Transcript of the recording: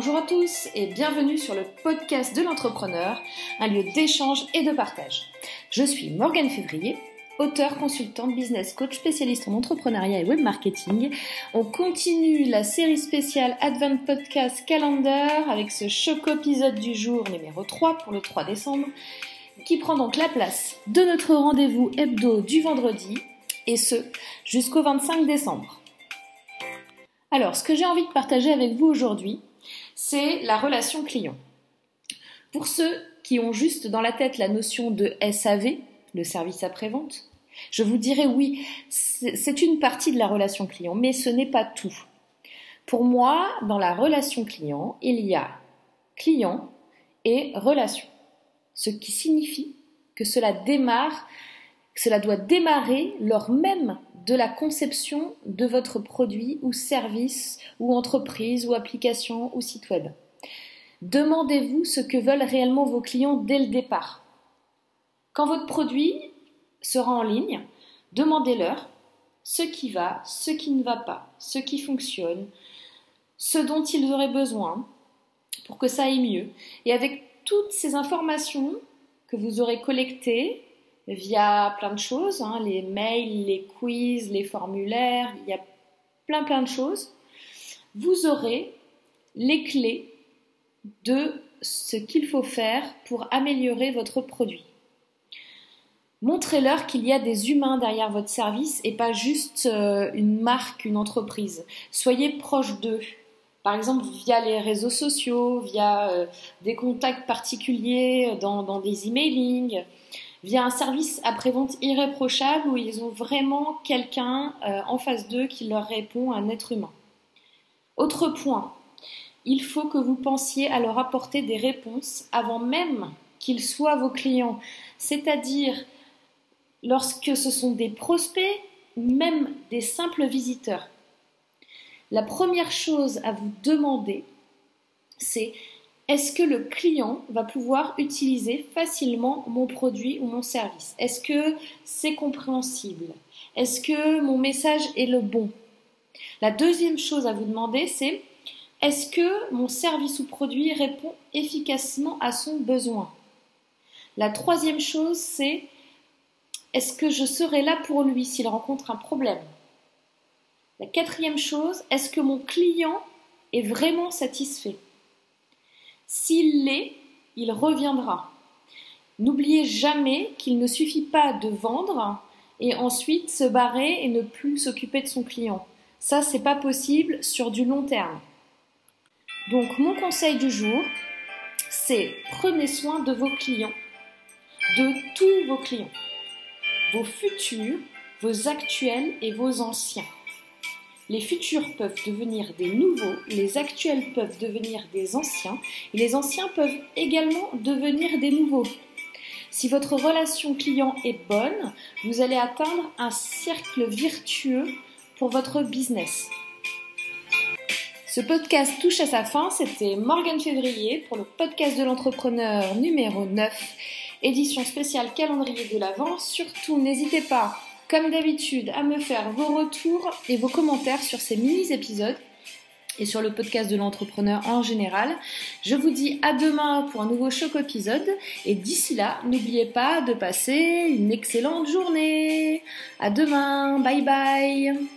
Bonjour à tous et bienvenue sur le podcast de l'entrepreneur, un lieu d'échange et de partage. Je suis Morgane Février, auteur, consultante, business coach, spécialiste en entrepreneuriat et web marketing. On continue la série spéciale Advent Podcast Calendar avec ce choc épisode du jour numéro 3 pour le 3 décembre qui prend donc la place de notre rendez-vous hebdo du vendredi et ce jusqu'au 25 décembre. Alors, ce que j'ai envie de partager avec vous aujourd'hui, c'est la relation client. Pour ceux qui ont juste dans la tête la notion de SAV, le service après-vente, je vous dirais oui, c'est une partie de la relation client, mais ce n'est pas tout. Pour moi, dans la relation client, il y a client et relation, ce qui signifie que cela démarre, cela doit démarrer lors même de la conception de votre produit ou service ou entreprise ou application ou site web. Demandez-vous ce que veulent réellement vos clients dès le départ. Quand votre produit sera en ligne, demandez-leur ce qui va, ce qui ne va pas, ce qui fonctionne, ce dont ils auraient besoin pour que ça aille mieux. Et avec toutes ces informations que vous aurez collectées, via plein de choses, hein, les mails, les quiz, les formulaires, il y a plein plein de choses, vous aurez les clés de ce qu'il faut faire pour améliorer votre produit. Montrez-leur qu'il y a des humains derrière votre service et pas juste euh, une marque, une entreprise. Soyez proche d'eux. Par exemple, via les réseaux sociaux, via euh, des contacts particuliers dans, dans des emailings via un service après-vente irréprochable où ils ont vraiment quelqu'un euh, en face d'eux qui leur répond, un être humain. Autre point, il faut que vous pensiez à leur apporter des réponses avant même qu'ils soient vos clients, c'est-à-dire lorsque ce sont des prospects, même des simples visiteurs. La première chose à vous demander, c'est est-ce que le client va pouvoir utiliser facilement mon produit ou mon service? Est-ce que c'est compréhensible? Est-ce que mon message est le bon? La deuxième chose à vous demander, c'est est-ce que mon service ou produit répond efficacement à son besoin? La troisième chose, c'est est-ce que je serai là pour lui s'il rencontre un problème? La quatrième chose, est-ce que mon client est vraiment satisfait? S'il l'est, il reviendra. N'oubliez jamais qu'il ne suffit pas de vendre et ensuite se barrer et ne plus s'occuper de son client. Ça, c'est pas possible sur du long terme. Donc, mon conseil du jour, c'est prenez soin de vos clients, de tous vos clients, vos futurs, vos actuels et vos anciens. Les futurs peuvent devenir des nouveaux, les actuels peuvent devenir des anciens, et les anciens peuvent également devenir des nouveaux. Si votre relation client est bonne, vous allez atteindre un cercle vertueux pour votre business. Ce podcast touche à sa fin. C'était Morgane Février pour le podcast de l'entrepreneur numéro 9, édition spéciale calendrier de l'Avent. Surtout, n'hésitez pas comme d'habitude, à me faire vos retours et vos commentaires sur ces mini-épisodes et sur le podcast de l'entrepreneur en général. Je vous dis à demain pour un nouveau choc épisode et d'ici là, n'oubliez pas de passer une excellente journée. À demain, bye bye.